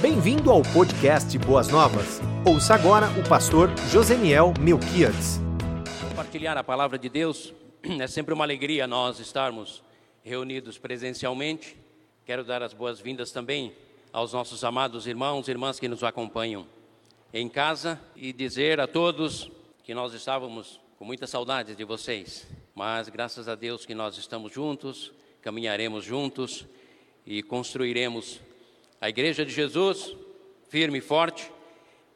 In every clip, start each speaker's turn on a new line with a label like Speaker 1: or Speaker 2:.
Speaker 1: Bem-vindo ao podcast Boas Novas. Ouça agora o pastor Joseniel Melquiades.
Speaker 2: Compartilhar a palavra de Deus é sempre uma alegria nós estarmos reunidos presencialmente. Quero dar as boas-vindas também aos nossos amados irmãos e irmãs que nos acompanham em casa e dizer a todos que nós estávamos com muita saudade de vocês, mas graças a Deus que nós estamos juntos, caminharemos juntos e construiremos a Igreja de Jesus firme e forte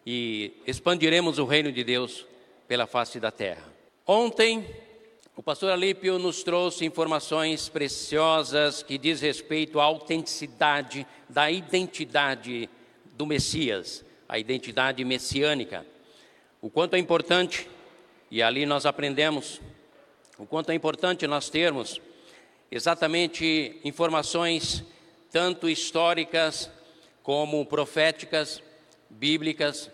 Speaker 2: e expandiremos o reino de Deus pela face da terra. Ontem, o pastor Alípio nos trouxe informações preciosas que diz respeito à autenticidade da identidade do Messias, a identidade messiânica. O quanto é importante, e ali nós aprendemos, o quanto é importante nós termos exatamente informações tanto históricas como proféticas, bíblicas,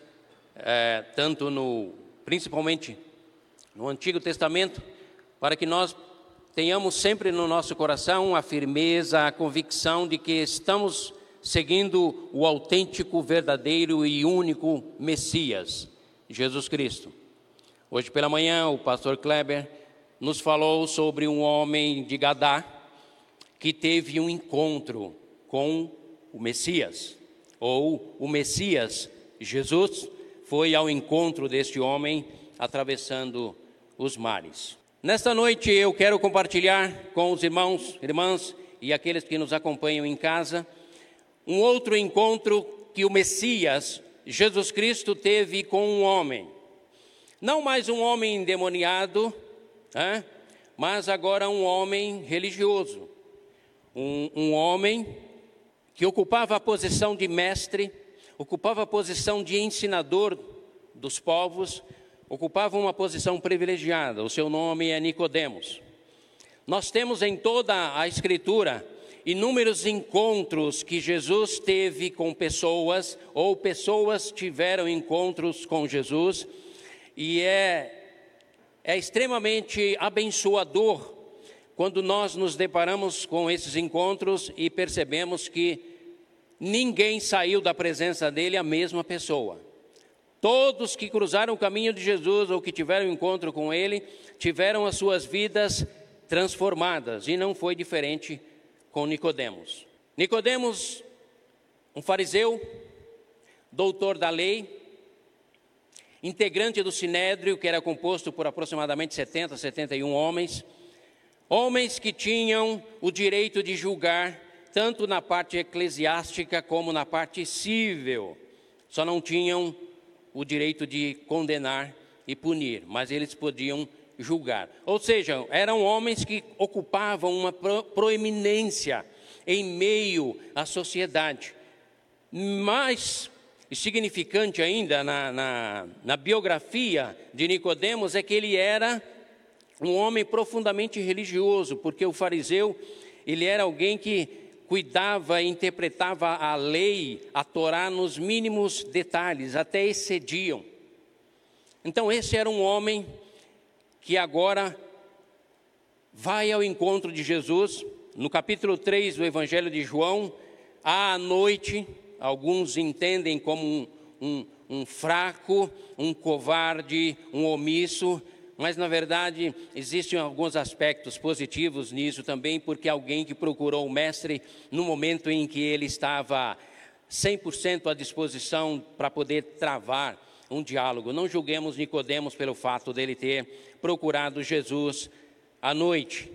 Speaker 2: é, tanto no, principalmente no Antigo Testamento, para que nós tenhamos sempre no nosso coração a firmeza, a convicção de que estamos seguindo o autêntico, verdadeiro e único Messias, Jesus Cristo. Hoje pela manhã, o pastor Kleber nos falou sobre um homem de Gadá que teve um encontro com o Messias ou o Messias Jesus foi ao encontro deste homem atravessando os mares. Nesta noite eu quero compartilhar com os irmãos, irmãs e aqueles que nos acompanham em casa um outro encontro que o Messias Jesus Cristo teve com um homem. Não mais um homem endemoniado, mas agora um homem religioso. Um, um homem que ocupava a posição de mestre, ocupava a posição de ensinador dos povos, ocupava uma posição privilegiada. O seu nome é Nicodemos. Nós temos em toda a escritura inúmeros encontros que Jesus teve com pessoas ou pessoas tiveram encontros com Jesus e é é extremamente abençoador quando nós nos deparamos com esses encontros e percebemos que ninguém saiu da presença dele a mesma pessoa. Todos que cruzaram o caminho de Jesus ou que tiveram encontro com ele, tiveram as suas vidas transformadas, e não foi diferente com Nicodemos. Nicodemos, um fariseu, doutor da lei, integrante do sinédrio, que era composto por aproximadamente 70, 71 homens, Homens que tinham o direito de julgar, tanto na parte eclesiástica como na parte civil, só não tinham o direito de condenar e punir, mas eles podiam julgar. Ou seja, eram homens que ocupavam uma proeminência em meio à sociedade. Mais significante ainda na, na, na biografia de Nicodemos é que ele era um homem profundamente religioso, porque o fariseu, ele era alguém que cuidava e interpretava a lei, a Torá nos mínimos detalhes, até excediam. Então esse era um homem que agora vai ao encontro de Jesus, no capítulo 3 do Evangelho de João, à noite, alguns entendem como um, um, um fraco, um covarde, um omisso, mas na verdade existem alguns aspectos positivos nisso também, porque alguém que procurou o mestre no momento em que ele estava 100% à disposição para poder travar um diálogo. Não julguemos Nicodemos pelo fato dele ter procurado Jesus à noite,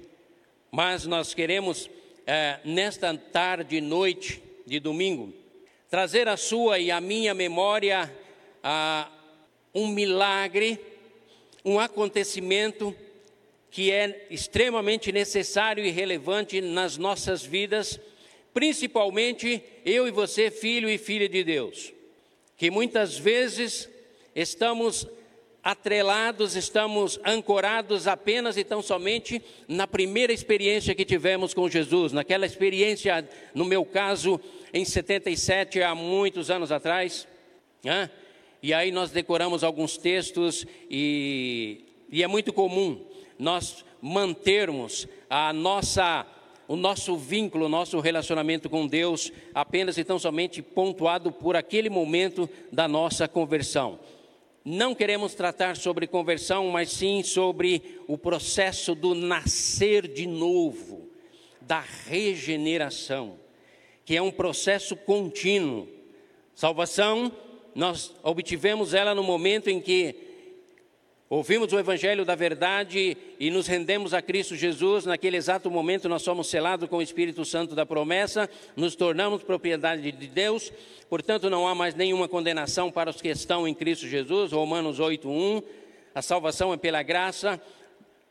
Speaker 2: mas nós queremos é, nesta tarde e noite de domingo trazer a sua e a minha memória ah, um milagre um acontecimento que é extremamente necessário e relevante nas nossas vidas, principalmente eu e você, filho e filha de Deus, que muitas vezes estamos atrelados, estamos ancorados apenas e tão somente na primeira experiência que tivemos com Jesus, naquela experiência, no meu caso, em 77, há muitos anos atrás, né? E aí nós decoramos alguns textos e, e é muito comum nós mantermos a nossa o nosso vínculo, o nosso relacionamento com Deus apenas e tão somente pontuado por aquele momento da nossa conversão. Não queremos tratar sobre conversão, mas sim sobre o processo do nascer de novo, da regeneração, que é um processo contínuo. Salvação, nós obtivemos ela no momento em que Ouvimos o Evangelho da verdade e nos rendemos a Cristo Jesus. Naquele exato momento, nós somos selados com o Espírito Santo da promessa, nos tornamos propriedade de Deus. Portanto, não há mais nenhuma condenação para os que estão em Cristo Jesus. Romanos 8:1. A salvação é pela graça,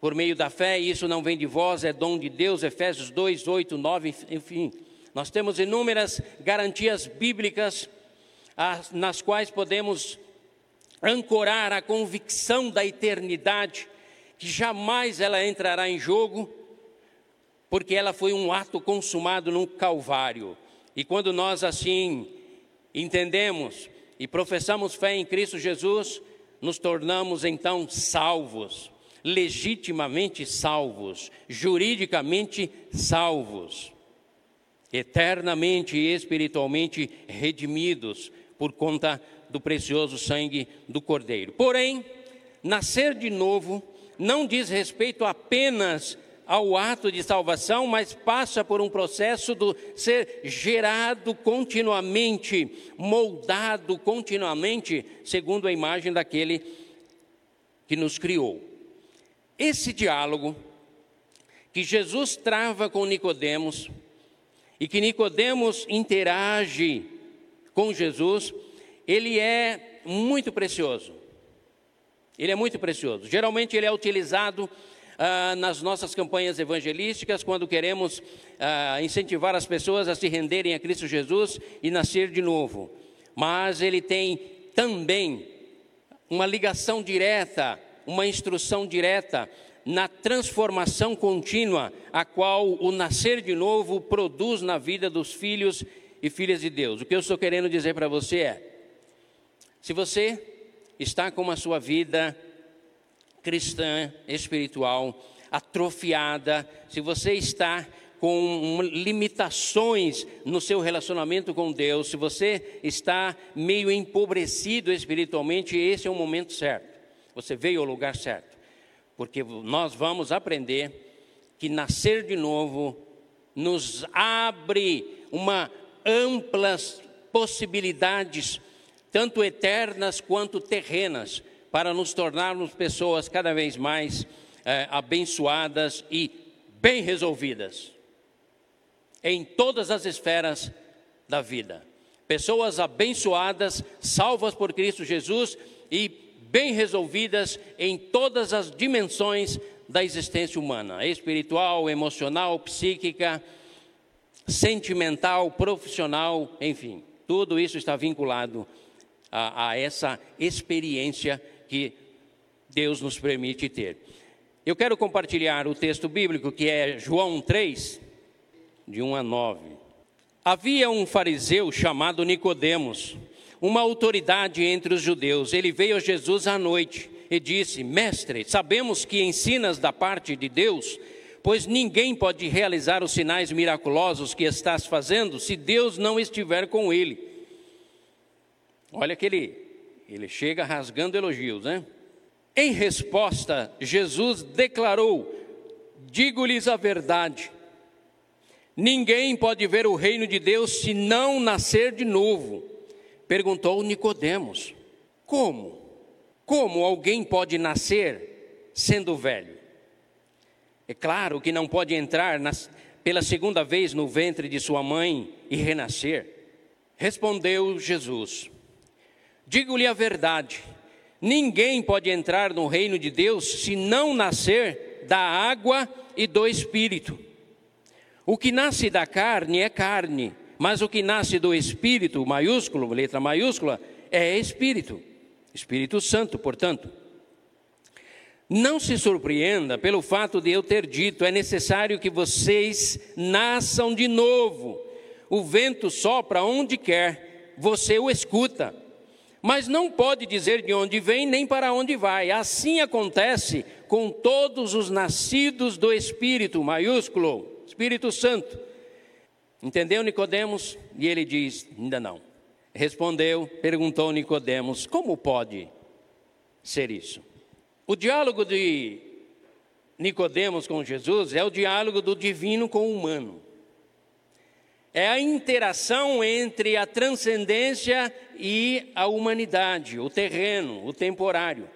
Speaker 2: por meio da fé, e isso não vem de vós, é dom de Deus. Efésios 2, 8, 9, enfim. Nós temos inúmeras garantias bíblicas nas quais podemos ancorar a convicção da eternidade, que jamais ela entrará em jogo, porque ela foi um ato consumado no Calvário. E quando nós assim entendemos e professamos fé em Cristo Jesus, nos tornamos então salvos, legitimamente salvos, juridicamente salvos, eternamente e espiritualmente redimidos por conta do precioso sangue do Cordeiro. Porém, nascer de novo não diz respeito apenas ao ato de salvação, mas passa por um processo de ser gerado continuamente, moldado continuamente, segundo a imagem daquele que nos criou. Esse diálogo que Jesus trava com Nicodemos e que Nicodemos interage com Jesus, ele é muito precioso. Ele é muito precioso. Geralmente ele é utilizado ah, nas nossas campanhas evangelísticas, quando queremos ah, incentivar as pessoas a se renderem a Cristo Jesus e nascer de novo. Mas ele tem também uma ligação direta, uma instrução direta na transformação contínua, a qual o nascer de novo produz na vida dos filhos e filhas de Deus. O que eu estou querendo dizer para você é: se você está com a sua vida cristã, espiritual, atrofiada, se você está com limitações no seu relacionamento com Deus, se você está meio empobrecido espiritualmente, esse é o momento certo. Você veio ao lugar certo. Porque nós vamos aprender que nascer de novo nos abre uma amplas possibilidades tanto eternas quanto terrenas, para nos tornarmos pessoas cada vez mais é, abençoadas e bem resolvidas em todas as esferas da vida. Pessoas abençoadas, salvas por Cristo Jesus e bem resolvidas em todas as dimensões da existência humana: espiritual, emocional, psíquica, sentimental, profissional, enfim, tudo isso está vinculado a, a essa experiência que Deus nos permite ter. Eu quero compartilhar o texto bíblico que é João 3, de 1 a 9. Havia um fariseu chamado Nicodemos, uma autoridade entre os judeus. Ele veio a Jesus à noite e disse: Mestre, sabemos que ensinas da parte de Deus, pois ninguém pode realizar os sinais miraculosos que estás fazendo se Deus não estiver com ele. Olha que ele, ele chega rasgando elogios, né? Em resposta, Jesus declarou: Digo-lhes a verdade. Ninguém pode ver o reino de Deus se não nascer de novo. Perguntou Nicodemos: Como? Como alguém pode nascer sendo velho? É claro que não pode entrar nas, pela segunda vez no ventre de sua mãe e renascer. Respondeu Jesus: Digo-lhe a verdade: ninguém pode entrar no reino de Deus se não nascer da água e do espírito. O que nasce da carne é carne, mas o que nasce do espírito, maiúsculo, letra maiúscula, é espírito. Espírito Santo, portanto. Não se surpreenda pelo fato de eu ter dito: é necessário que vocês nasçam de novo. O vento sopra onde quer, você o escuta mas não pode dizer de onde vem nem para onde vai. Assim acontece com todos os nascidos do Espírito, maiúsculo. Espírito Santo. Entendeu Nicodemos? E ele diz: ainda não. Respondeu, perguntou Nicodemos: como pode ser isso? O diálogo de Nicodemos com Jesus é o diálogo do divino com o humano. É a interação entre a transcendência e a humanidade, o terreno, o temporário.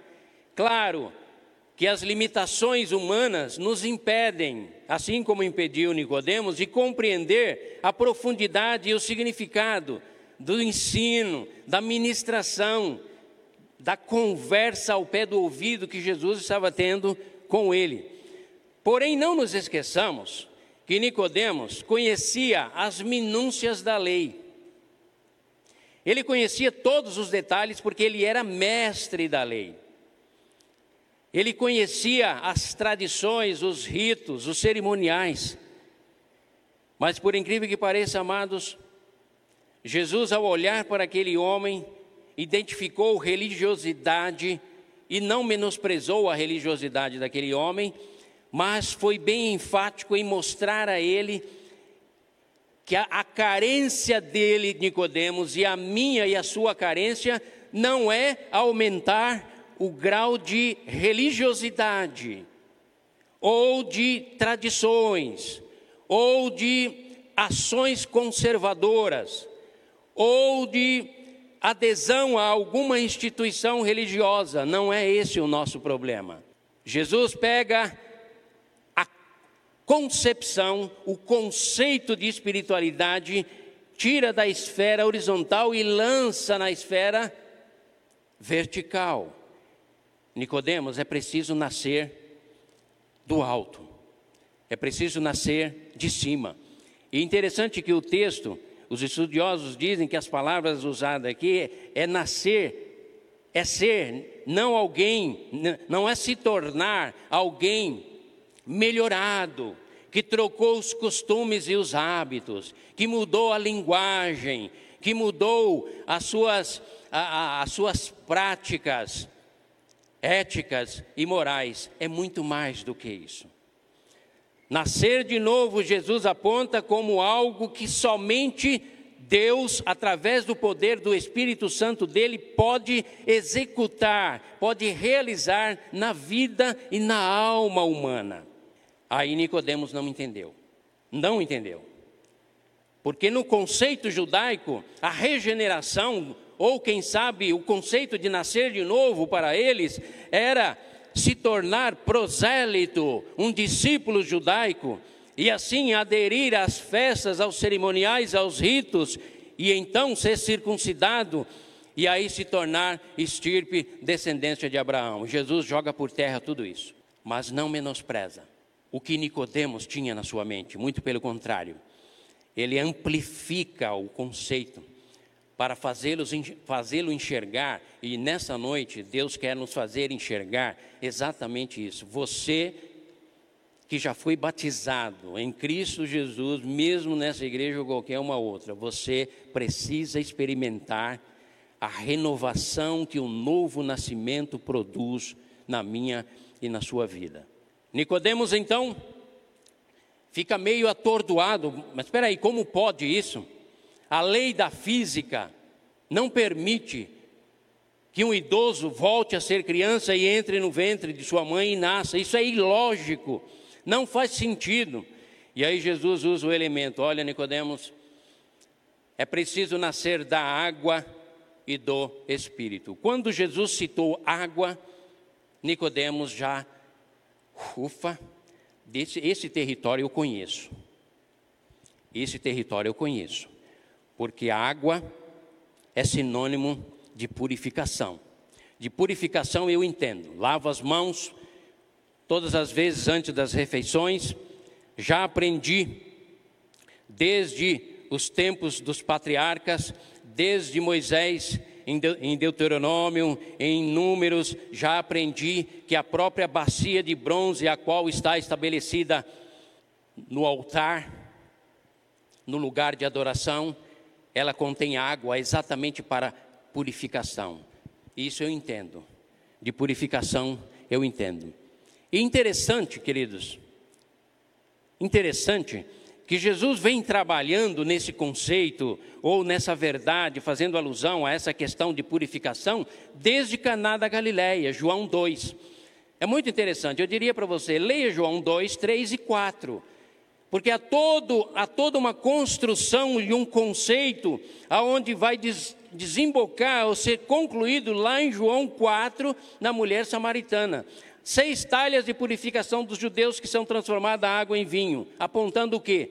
Speaker 2: Claro que as limitações humanas nos impedem, assim como impediu Nicodemos, de compreender a profundidade e o significado do ensino, da ministração, da conversa ao pé do ouvido que Jesus estava tendo com ele. Porém, não nos esqueçamos que Nicodemos conhecia as minúcias da lei. Ele conhecia todos os detalhes porque ele era mestre da lei. Ele conhecia as tradições, os ritos, os cerimoniais. Mas por incrível que pareça, amados, Jesus ao olhar para aquele homem, identificou religiosidade e não menosprezou a religiosidade daquele homem, mas foi bem enfático em mostrar a ele que a, a carência dele, Nicodemos, e a minha e a sua carência não é aumentar o grau de religiosidade ou de tradições ou de ações conservadoras ou de adesão a alguma instituição religiosa, não é esse o nosso problema. Jesus pega concepção, o conceito de espiritualidade, tira da esfera horizontal e lança na esfera vertical. Nicodemos, é preciso nascer do alto. É preciso nascer de cima. E interessante que o texto, os estudiosos dizem que as palavras usadas aqui é nascer, é ser, não alguém, não é se tornar alguém melhorado, que trocou os costumes e os hábitos, que mudou a linguagem, que mudou as suas, a, a, as suas práticas éticas e morais. É muito mais do que isso. Nascer de novo, Jesus aponta como algo que somente Deus, através do poder do Espírito Santo dele, pode executar, pode realizar na vida e na alma humana. Aí Nicodemos não entendeu. Não entendeu. Porque no conceito judaico, a regeneração, ou quem sabe o conceito de nascer de novo para eles, era se tornar prosélito, um discípulo judaico, e assim aderir às festas, aos cerimoniais, aos ritos, e então ser circuncidado, e aí se tornar estirpe, descendência de Abraão. Jesus joga por terra tudo isso, mas não menospreza o que Nicodemos tinha na sua mente, muito pelo contrário. Ele amplifica o conceito para fazê-lo fazê enxergar, e nessa noite Deus quer nos fazer enxergar exatamente isso. Você que já foi batizado em Cristo Jesus, mesmo nessa igreja ou qualquer uma outra, você precisa experimentar a renovação que o novo nascimento produz na minha e na sua vida. Nicodemos então fica meio atordoado, mas espera aí, como pode isso? A lei da física não permite que um idoso volte a ser criança e entre no ventre de sua mãe e nasça. Isso é ilógico, não faz sentido. E aí Jesus usa o elemento, olha Nicodemos, é preciso nascer da água e do espírito. Quando Jesus citou água, Nicodemos já Ufa, desse, esse território eu conheço. Esse território eu conheço. Porque a água é sinônimo de purificação. De purificação eu entendo. Lavo as mãos todas as vezes antes das refeições. Já aprendi desde os tempos dos patriarcas, desde Moisés em Deuteronômio, em Números, já aprendi que a própria bacia de bronze, a qual está estabelecida no altar, no lugar de adoração, ela contém água exatamente para purificação. Isso eu entendo. De purificação eu entendo. E interessante, queridos, interessante que Jesus vem trabalhando nesse conceito ou nessa verdade, fazendo alusão a essa questão de purificação, desde Caná da Galileia, João 2. É muito interessante, eu diria para você, leia João 2, 3 e 4. Porque há, todo, há toda uma construção e um conceito aonde vai des, desembocar ou ser concluído lá em João 4, na mulher samaritana. Seis talhas de purificação dos judeus que são transformadas a água em vinho, apontando o quê?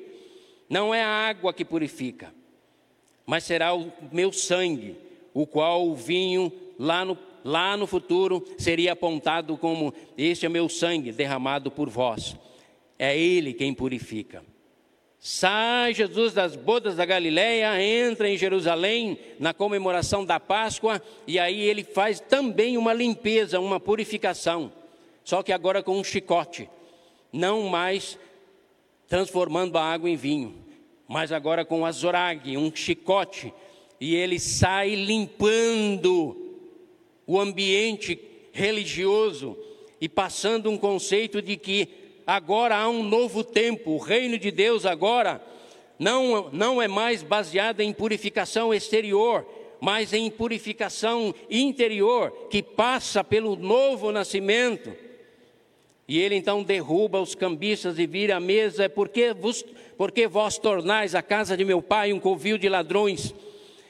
Speaker 2: Não é a água que purifica, mas será o meu sangue, o qual o vinho lá no, lá no futuro seria apontado como: Este é meu sangue derramado por vós. É Ele quem purifica. Sai Jesus das bodas da Galileia, entra em Jerusalém na comemoração da Páscoa, e aí ele faz também uma limpeza, uma purificação, só que agora com um chicote, não mais transformando a água em vinho, mas agora com azorag, um chicote, e ele sai limpando o ambiente religioso e passando um conceito de que agora há um novo tempo, o reino de Deus agora não, não é mais baseado em purificação exterior, mas em purificação interior, que passa pelo novo nascimento. E ele então derruba os cambistas e vira a mesa, porque, vos, porque vós tornais a casa de meu pai um covil de ladrões.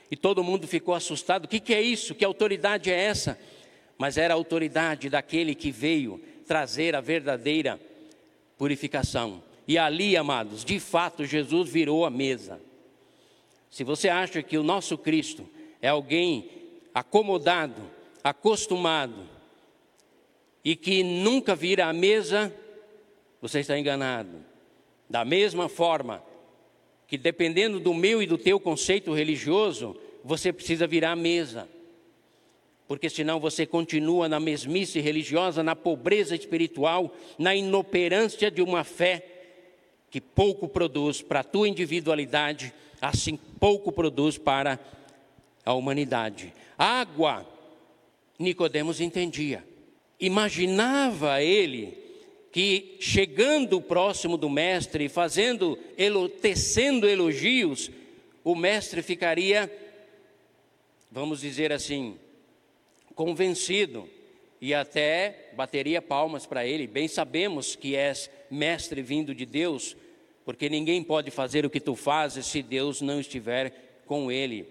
Speaker 2: E todo mundo ficou assustado: o que, que é isso? Que autoridade é essa? Mas era a autoridade daquele que veio trazer a verdadeira purificação. E ali, amados, de fato, Jesus virou a mesa. Se você acha que o nosso Cristo é alguém acomodado, acostumado, e que nunca vira a mesa, você está enganado. Da mesma forma que, dependendo do meu e do teu conceito religioso, você precisa virar a mesa porque senão você continua na mesmice religiosa, na pobreza espiritual, na inoperância de uma fé que pouco produz para a tua individualidade, assim pouco produz para a humanidade. Água, Nicodemos entendia. Imaginava ele que chegando próximo do mestre, fazendo, tecendo elogios, o mestre ficaria, vamos dizer assim, convencido e até bateria palmas para ele. Bem sabemos que és mestre vindo de Deus, porque ninguém pode fazer o que tu fazes se Deus não estiver com ele.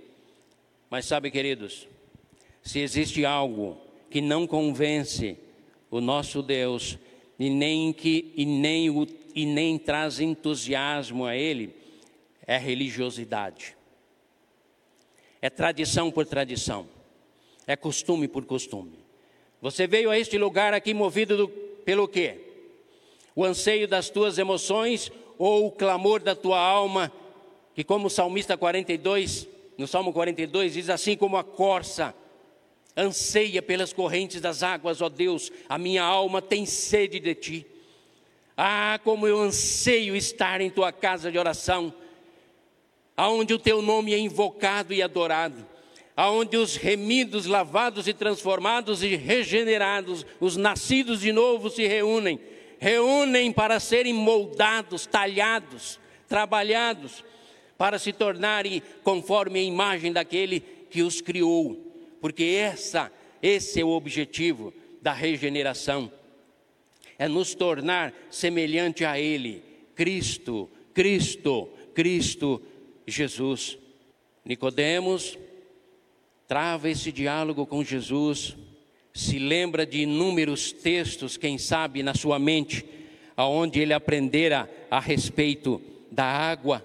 Speaker 2: Mas sabe, queridos, se existe algo que não convence o nosso Deus e nem que e nem o, e nem traz entusiasmo a ele, é religiosidade. É tradição por tradição é costume por costume. Você veio a este lugar aqui movido do, pelo quê? O anseio das tuas emoções ou o clamor da tua alma, que como o salmista 42, no Salmo 42 diz assim como a corça anseia pelas correntes das águas, ó Deus, a minha alma tem sede de ti. Ah, como eu anseio estar em tua casa de oração, aonde o teu nome é invocado e adorado aonde os remidos, lavados e transformados e regenerados, os nascidos de novo se reúnem, reúnem para serem moldados, talhados, trabalhados, para se tornarem conforme a imagem daquele que os criou, porque essa, esse é o objetivo da regeneração, é nos tornar semelhante a Ele, Cristo, Cristo, Cristo Jesus. Nicodemos trava esse diálogo com Jesus, se lembra de inúmeros textos, quem sabe na sua mente, aonde ele aprendera a respeito da água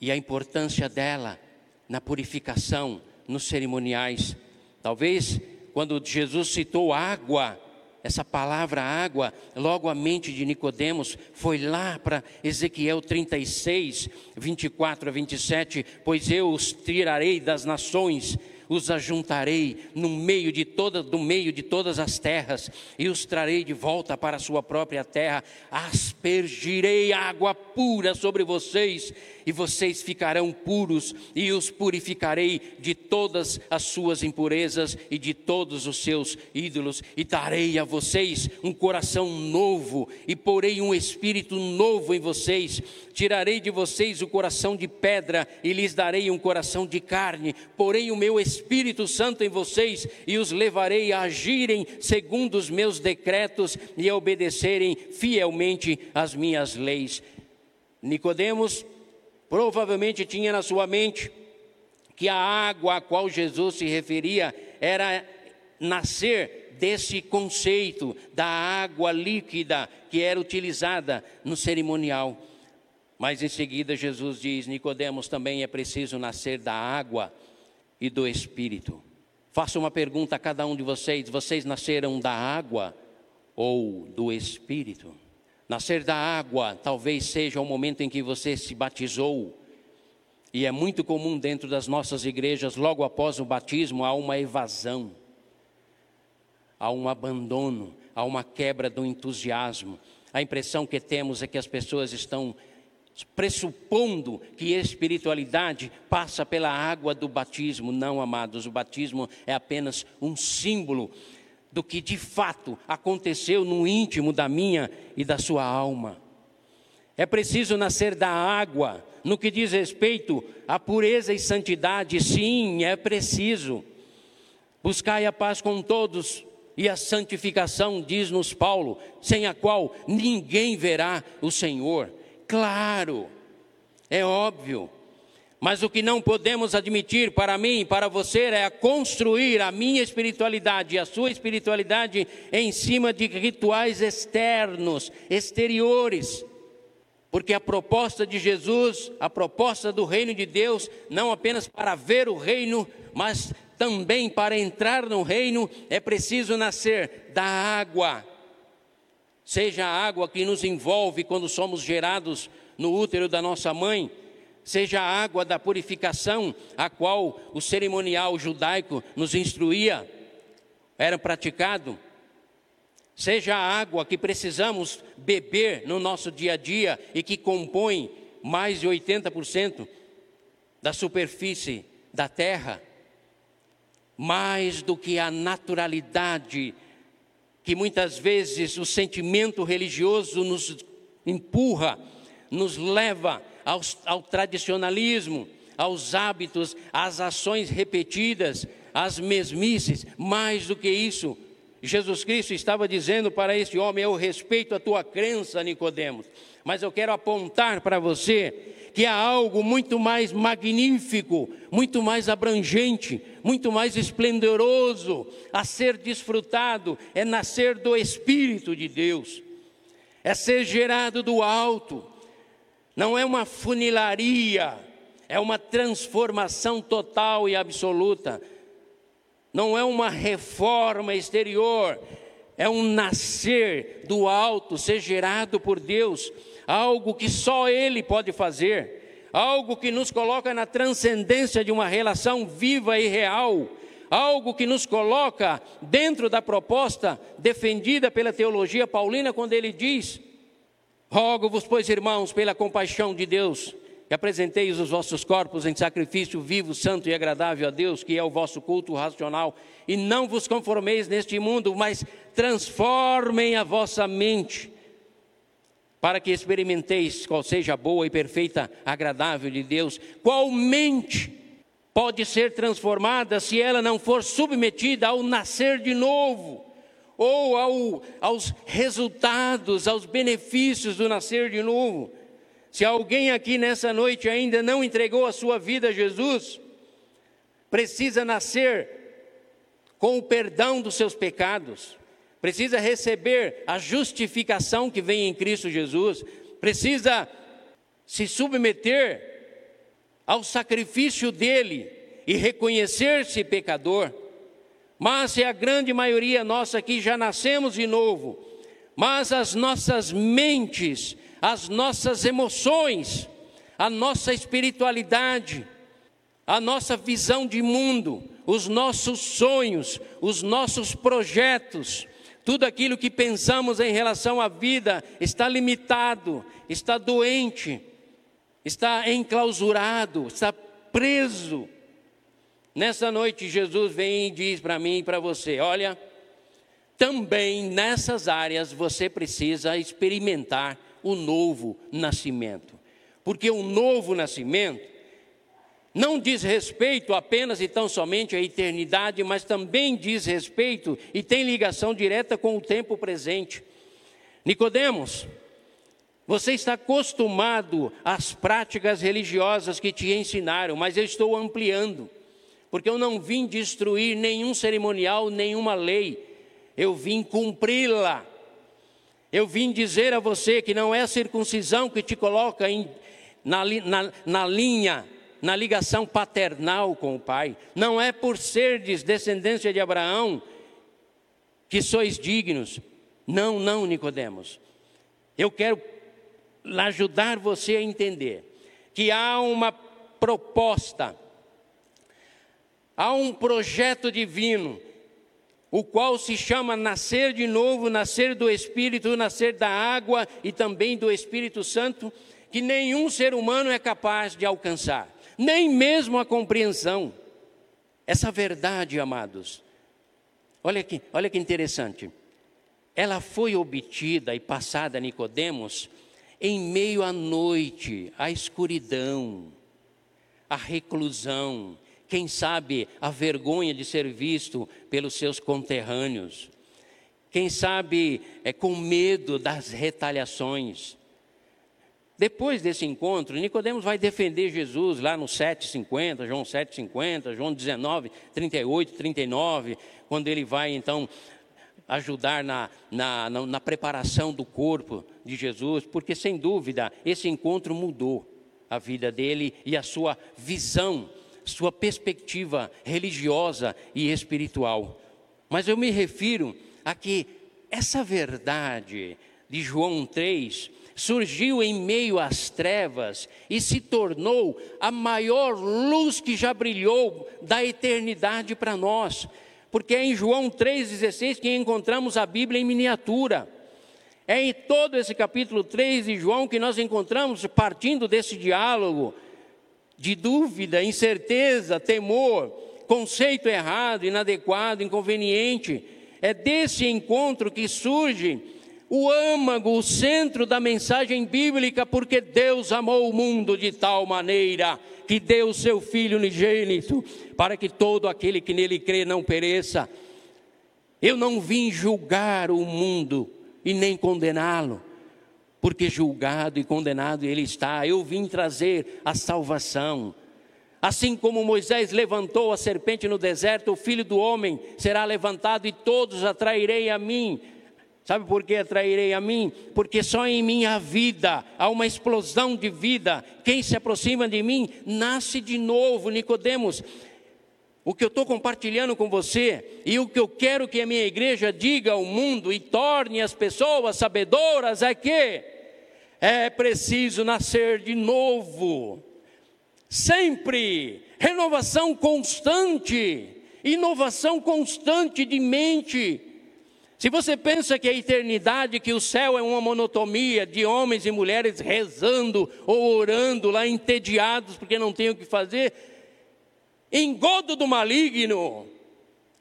Speaker 2: e a importância dela na purificação, nos cerimoniais. Talvez quando Jesus citou água, essa palavra água, logo a mente de Nicodemos foi lá para Ezequiel 36, 24 a 27, pois eu os tirarei das nações os ajuntarei no meio de toda, do meio de todas as terras e os trarei de volta para a sua própria terra. Aspergirei água pura sobre vocês e vocês ficarão puros e os purificarei de todas as suas impurezas e de todos os seus ídolos e darei a vocês um coração novo e porei um espírito novo em vocês. Tirarei de vocês o coração de pedra e lhes darei um coração de carne. Porei o meu espírito Espírito Santo em vocês e os levarei a agirem segundo os meus decretos e a obedecerem fielmente as minhas leis. Nicodemos provavelmente tinha na sua mente que a água a qual Jesus se referia era nascer desse conceito da água líquida que era utilizada no cerimonial. Mas em seguida Jesus diz: Nicodemos também é preciso nascer da água e do Espírito. Faço uma pergunta a cada um de vocês: vocês nasceram da água ou do Espírito? Nascer da água talvez seja o momento em que você se batizou. E é muito comum dentro das nossas igrejas, logo após o batismo, há uma evasão, há um abandono, há uma quebra do entusiasmo. A impressão que temos é que as pessoas estão pressupondo que espiritualidade passa pela água do batismo. Não, amados, o batismo é apenas um símbolo do que de fato aconteceu no íntimo da minha e da sua alma. É preciso nascer da água, no que diz respeito à pureza e santidade, sim, é preciso. Buscai a paz com todos e a santificação, diz-nos Paulo, sem a qual ninguém verá o Senhor claro, é óbvio. Mas o que não podemos admitir para mim e para você é construir a minha espiritualidade e a sua espiritualidade em cima de rituais externos, exteriores. Porque a proposta de Jesus, a proposta do reino de Deus, não apenas para ver o reino, mas também para entrar no reino, é preciso nascer da água seja a água que nos envolve quando somos gerados no útero da nossa mãe, seja a água da purificação, a qual o cerimonial judaico nos instruía, era praticado, seja a água que precisamos beber no nosso dia a dia e que compõe mais de 80% da superfície da terra, mais do que a naturalidade que muitas vezes o sentimento religioso nos empurra, nos leva ao, ao tradicionalismo, aos hábitos, às ações repetidas, às mesmices. Mais do que isso, Jesus Cristo estava dizendo para esse homem: Eu respeito a tua crença, Nicodemos, mas eu quero apontar para você que há algo muito mais magnífico, muito mais abrangente, muito mais esplendoroso a ser desfrutado, é nascer do Espírito de Deus, é ser gerado do alto, não é uma funilaria, é uma transformação total e absoluta, não é uma reforma exterior, é um nascer do alto, ser gerado por Deus algo que só Ele pode fazer, algo que nos coloca na transcendência de uma relação viva e real, algo que nos coloca dentro da proposta defendida pela teologia paulina, quando ele diz: Rogo-vos, pois, irmãos, pela compaixão de Deus, que apresenteis os vossos corpos em sacrifício vivo, santo e agradável a Deus, que é o vosso culto racional, e não vos conformeis neste mundo, mas transformem a vossa mente para que experimenteis qual seja a boa e perfeita, agradável de Deus. Qual mente pode ser transformada se ela não for submetida ao nascer de novo, ou ao, aos resultados, aos benefícios do nascer de novo? Se alguém aqui nessa noite ainda não entregou a sua vida a Jesus, precisa nascer com o perdão dos seus pecados precisa receber a justificação que vem em Cristo Jesus, precisa se submeter ao sacrifício dele e reconhecer-se pecador. Mas se a grande maioria nossa aqui já nascemos de novo, mas as nossas mentes, as nossas emoções, a nossa espiritualidade, a nossa visão de mundo, os nossos sonhos, os nossos projetos, tudo aquilo que pensamos em relação à vida está limitado, está doente, está enclausurado, está preso. Nessa noite, Jesus vem e diz para mim e para você: olha, também nessas áreas você precisa experimentar o novo nascimento, porque o novo nascimento não diz respeito apenas e tão somente à eternidade, mas também diz respeito e tem ligação direta com o tempo presente. Nicodemos, você está acostumado às práticas religiosas que te ensinaram, mas eu estou ampliando, porque eu não vim destruir nenhum cerimonial, nenhuma lei, eu vim cumpri-la. Eu vim dizer a você que não é a circuncisão que te coloca em, na, na, na linha na ligação paternal com o Pai. Não é por serdes descendência de Abraão que sois dignos. Não, não, Nicodemos. Eu quero ajudar você a entender que há uma proposta, há um projeto divino, o qual se chama nascer de novo, nascer do Espírito, nascer da água e também do Espírito Santo, que nenhum ser humano é capaz de alcançar nem mesmo a compreensão. Essa verdade, amados, olha que, olha que interessante. Ela foi obtida e passada a Nicodemos em meio à noite, à escuridão, à reclusão, quem sabe a vergonha de ser visto pelos seus conterrâneos, quem sabe é com medo das retaliações. Depois desse encontro, Nicodemos vai defender Jesus lá no 7,50, João 7,50, João 19, 38, 39, quando ele vai então ajudar na, na, na, na preparação do corpo de Jesus, porque sem dúvida esse encontro mudou a vida dele e a sua visão, sua perspectiva religiosa e espiritual. Mas eu me refiro a que essa verdade de João 3 surgiu em meio às trevas e se tornou a maior luz que já brilhou da eternidade para nós. Porque é em João 3,16 que encontramos a Bíblia em miniatura. É em todo esse capítulo 3 de João que nós encontramos, partindo desse diálogo de dúvida, incerteza, temor, conceito errado, inadequado, inconveniente. É desse encontro que surge o âmago, o centro da mensagem bíblica, porque Deus amou o mundo de tal maneira que deu o seu Filho unigênito, para que todo aquele que nele crê não pereça. Eu não vim julgar o mundo e nem condená-lo, porque julgado e condenado ele está. Eu vim trazer a salvação. Assim como Moisés levantou a serpente no deserto, o filho do homem será levantado e todos atrairei a mim. Sabe por que atrairei a mim? Porque só em mim há vida, há uma explosão de vida. Quem se aproxima de mim nasce de novo, Nicodemos. O que eu estou compartilhando com você e o que eu quero que a minha igreja diga ao mundo e torne as pessoas sabedoras é que é preciso nascer de novo. Sempre renovação constante, inovação constante de mente se você pensa que a eternidade, que o céu é uma monotonia de homens e mulheres rezando ou orando lá entediados porque não tem o que fazer, engodo do maligno.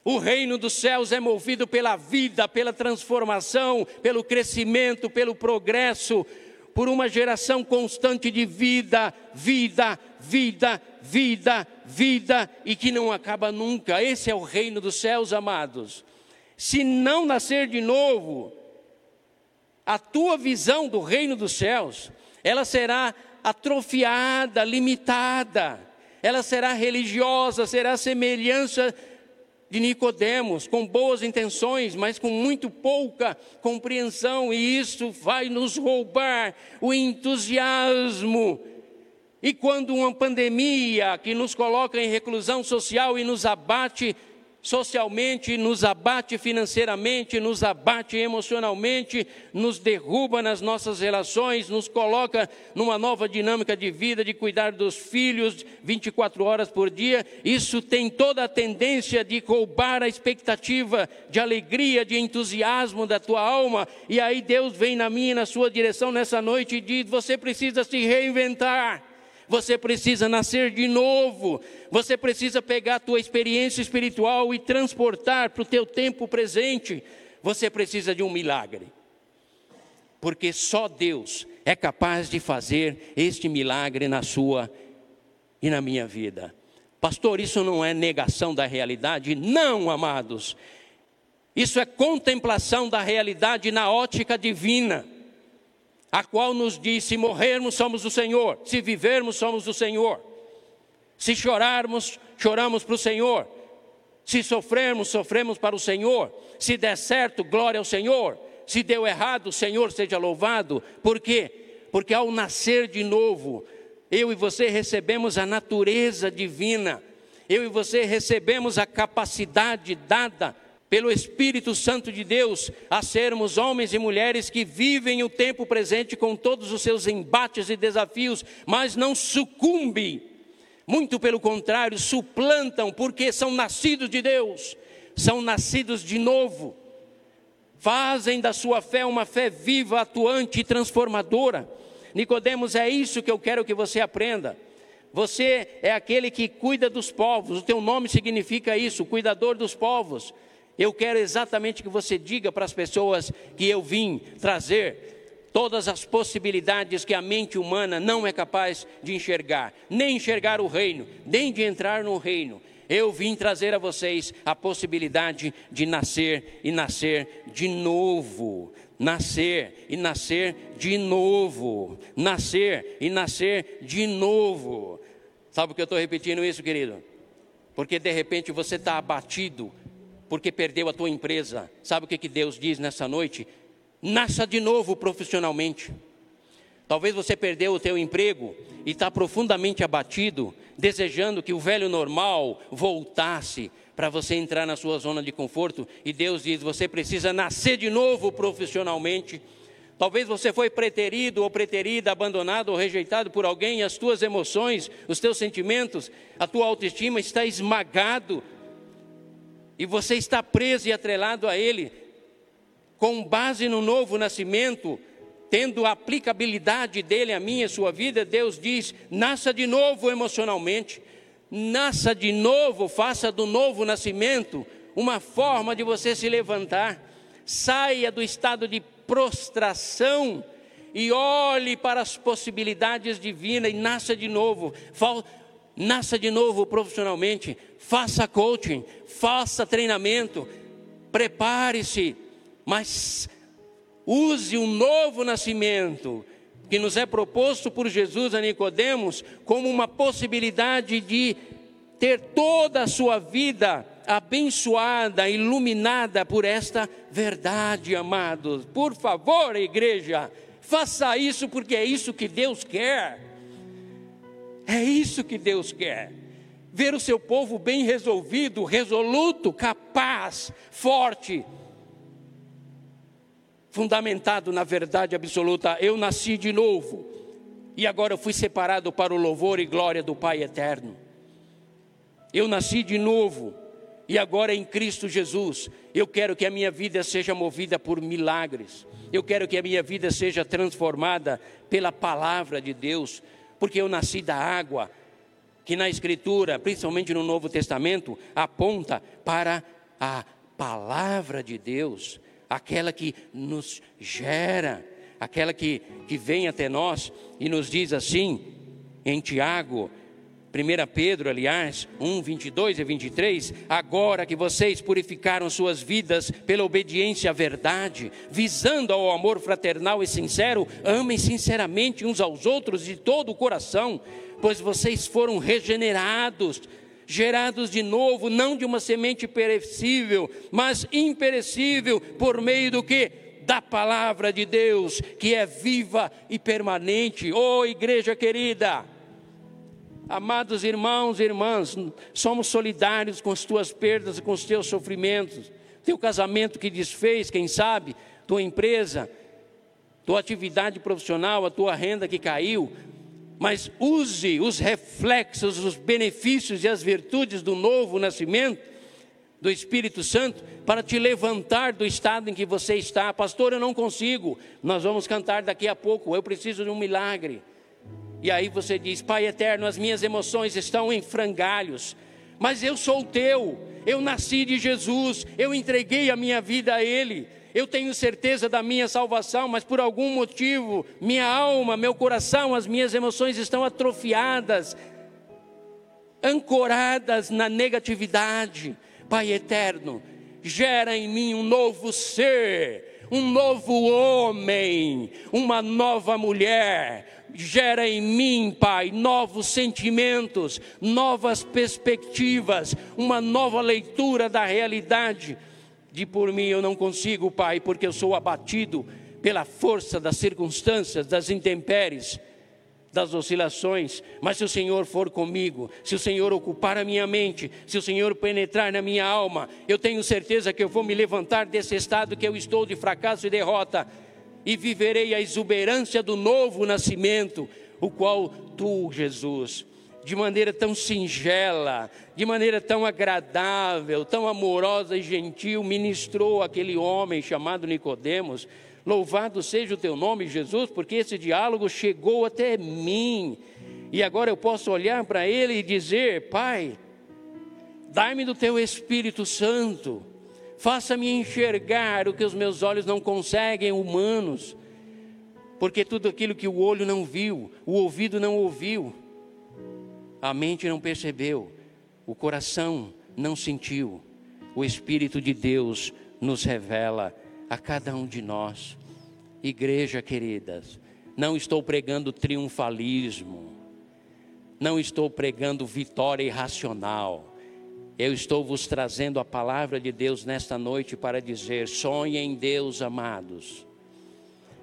Speaker 2: O reino dos céus é movido pela vida, pela transformação, pelo crescimento, pelo progresso, por uma geração constante de vida, vida, vida, vida, vida e que não acaba nunca. Esse é o reino dos céus, amados se não nascer de novo, a tua visão do reino dos céus, ela será atrofiada, limitada, ela será religiosa, será semelhança de Nicodemos, com boas intenções, mas com muito pouca compreensão, e isso vai nos roubar o entusiasmo. E quando uma pandemia que nos coloca em reclusão social e nos abate, socialmente, nos abate financeiramente, nos abate emocionalmente, nos derruba nas nossas relações, nos coloca numa nova dinâmica de vida, de cuidar dos filhos 24 horas por dia. Isso tem toda a tendência de roubar a expectativa de alegria, de entusiasmo da tua alma. E aí Deus vem na minha e na sua direção nessa noite e diz: você precisa se reinventar. Você precisa nascer de novo. Você precisa pegar a tua experiência espiritual e transportar para o teu tempo presente. Você precisa de um milagre. Porque só Deus é capaz de fazer este milagre na sua e na minha vida. Pastor, isso não é negação da realidade? Não, amados. Isso é contemplação da realidade na ótica divina a qual nos diz: se morrermos, somos do Senhor, se vivermos, somos do Senhor, se chorarmos, choramos para o Senhor, se sofrermos, sofremos para o Senhor, se der certo, glória ao Senhor, se deu errado, o Senhor seja louvado, por quê? Porque ao nascer de novo, eu e você recebemos a natureza divina, eu e você recebemos a capacidade dada pelo Espírito Santo de Deus, a sermos homens e mulheres que vivem o tempo presente com todos os seus embates e desafios, mas não sucumbem. Muito pelo contrário, suplantam, porque são nascidos de Deus, são nascidos de novo. Fazem da sua fé uma fé viva, atuante e transformadora. Nicodemos, é isso que eu quero que você aprenda. Você é aquele que cuida dos povos, o teu nome significa isso, cuidador dos povos. Eu quero exatamente que você diga para as pessoas que eu vim trazer todas as possibilidades que a mente humana não é capaz de enxergar, nem enxergar o reino, nem de entrar no reino. Eu vim trazer a vocês a possibilidade de nascer e nascer de novo. Nascer e nascer de novo. Nascer e nascer de novo. Sabe por que eu estou repetindo isso, querido? Porque de repente você está abatido porque perdeu a tua empresa. Sabe o que, que Deus diz nessa noite? Nasça de novo profissionalmente. Talvez você perdeu o teu emprego e está profundamente abatido, desejando que o velho normal voltasse para você entrar na sua zona de conforto. E Deus diz: você precisa nascer de novo profissionalmente. Talvez você foi preterido ou preterida, abandonado ou rejeitado por alguém, as tuas emoções, os teus sentimentos, a tua autoestima está esmagado e você está preso e atrelado a Ele, com base no novo nascimento, tendo a aplicabilidade dele a minha e sua vida, Deus diz: nasça de novo emocionalmente, nasça de novo, faça do novo nascimento uma forma de você se levantar, saia do estado de prostração e olhe para as possibilidades divinas e nasça de novo nasça de novo profissionalmente, faça coaching, faça treinamento, prepare-se, mas use um novo nascimento que nos é proposto por Jesus a Nicodemos como uma possibilidade de ter toda a sua vida abençoada, iluminada por esta verdade, amados. Por favor, igreja, faça isso porque é isso que Deus quer. É isso que Deus quer. Ver o seu povo bem resolvido, resoluto, capaz, forte, fundamentado na verdade absoluta. Eu nasci de novo e agora fui separado para o louvor e glória do Pai eterno. Eu nasci de novo e agora em Cristo Jesus, eu quero que a minha vida seja movida por milagres. Eu quero que a minha vida seja transformada pela palavra de Deus porque eu nasci da água, que na Escritura, principalmente no Novo Testamento, aponta para a palavra de Deus, aquela que nos gera, aquela que, que vem até nós e nos diz assim, em Tiago 1 Pedro, aliás, 1, 22 e 23, agora que vocês purificaram suas vidas pela obediência à verdade, visando ao amor fraternal e sincero, amem sinceramente uns aos outros de todo o coração, pois vocês foram regenerados, gerados de novo, não de uma semente perecível, mas imperecível, por meio do que? Da palavra de Deus, que é viva e permanente. Oh, igreja querida! Amados irmãos e irmãs, somos solidários com as tuas perdas e com os teus sofrimentos. Teu casamento que desfez, quem sabe, tua empresa, tua atividade profissional, a tua renda que caiu, mas use os reflexos, os benefícios e as virtudes do novo nascimento do Espírito Santo para te levantar do estado em que você está. Pastor, eu não consigo. Nós vamos cantar daqui a pouco. Eu preciso de um milagre. E aí você diz: Pai eterno, as minhas emoções estão em frangalhos, mas eu sou teu. Eu nasci de Jesus, eu entreguei a minha vida a Ele. Eu tenho certeza da minha salvação, mas por algum motivo, minha alma, meu coração, as minhas emoções estão atrofiadas, ancoradas na negatividade. Pai eterno, gera em mim um novo ser, um novo homem, uma nova mulher. Gera em mim, Pai, novos sentimentos, novas perspectivas, uma nova leitura da realidade. De por mim eu não consigo, Pai, porque eu sou abatido pela força das circunstâncias, das intempéries, das oscilações, mas se o Senhor for comigo, se o Senhor ocupar a minha mente, se o Senhor penetrar na minha alma, eu tenho certeza que eu vou me levantar desse estado que eu estou de fracasso e derrota e viverei a exuberância do novo nascimento, o qual tu, Jesus, de maneira tão singela, de maneira tão agradável, tão amorosa e gentil, ministrou aquele homem chamado Nicodemos. Louvado seja o teu nome, Jesus, porque esse diálogo chegou até mim. E agora eu posso olhar para ele e dizer: Pai, dai-me do teu Espírito Santo, faça-me enxergar o que os meus olhos não conseguem, humanos, porque tudo aquilo que o olho não viu, o ouvido não ouviu, a mente não percebeu, o coração não sentiu. O Espírito de Deus nos revela a cada um de nós. Igreja queridas, não estou pregando triunfalismo, não estou pregando vitória irracional. Eu estou vos trazendo a palavra de Deus nesta noite para dizer: sonhem em Deus, amados.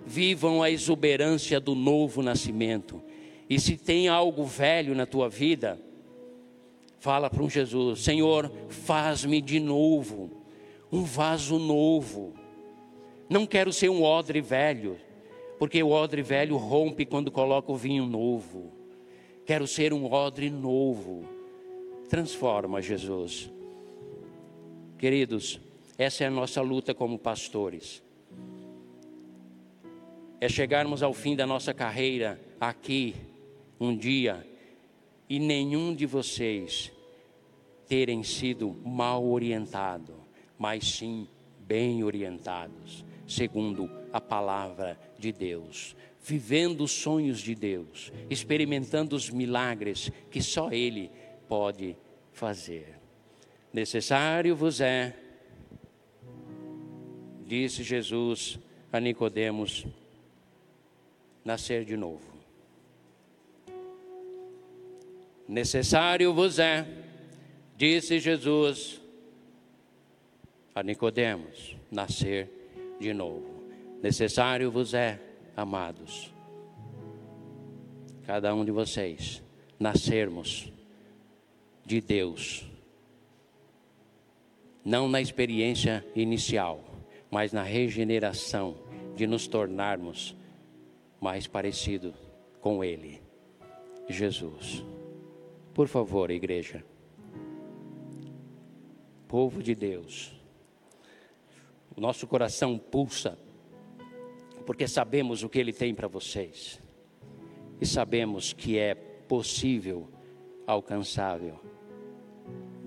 Speaker 2: Vivam a exuberância do novo nascimento. E se tem algo velho na tua vida, fala para um Jesus: Senhor, faz-me de novo, um vaso novo. Não quero ser um odre velho, porque o odre velho rompe quando coloca o vinho novo. Quero ser um odre novo. Transforma, Jesus. Queridos, essa é a nossa luta como pastores. É chegarmos ao fim da nossa carreira aqui um dia e nenhum de vocês terem sido mal orientado, mas sim bem orientados, segundo a palavra de Deus, vivendo os sonhos de Deus, experimentando os milagres que só Ele pode fazer. Necessário vos é, disse Jesus a Nicodemos, nascer de novo. Necessário vos é, disse Jesus a Nicodemos, nascer de novo. Necessário vos é, amados, cada um de vocês, nascermos de Deus. Não na experiência inicial, mas na regeneração de nos tornarmos mais parecido com Ele, Jesus. Por favor, igreja. Povo de Deus. O nosso coração pulsa, porque sabemos o que Ele tem para vocês. E sabemos que é possível, alcançável.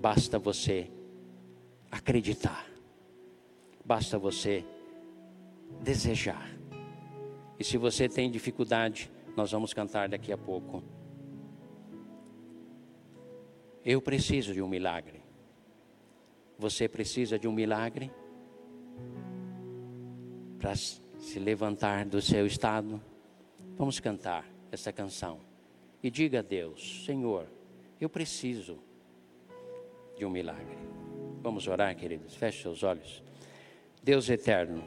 Speaker 2: Basta você acreditar. Basta você desejar. E se você tem dificuldade, nós vamos cantar daqui a pouco. Eu preciso de um milagre. Você precisa de um milagre para se levantar do seu estado. Vamos cantar essa canção e diga a Deus: Senhor, eu preciso de um milagre. Vamos orar, queridos. Feche seus olhos. Deus eterno,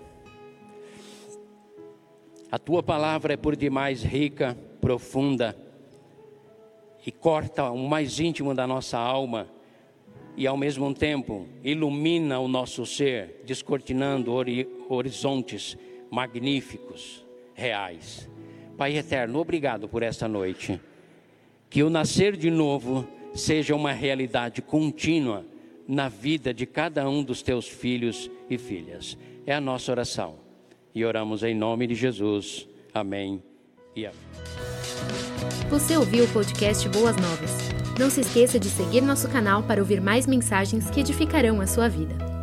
Speaker 2: a tua palavra é por demais rica, profunda e corta o mais íntimo da nossa alma e ao mesmo tempo ilumina o nosso ser, descortinando ori horizontes magníficos, reais. Pai eterno, obrigado por esta noite. Que o nascer de novo seja uma realidade contínua na vida de cada um dos teus filhos e filhas. É a nossa oração. E oramos em nome de Jesus. Amém e amém.
Speaker 3: Você ouviu o podcast Boas Novas? Não se esqueça de seguir nosso canal para ouvir mais mensagens que edificarão a sua vida.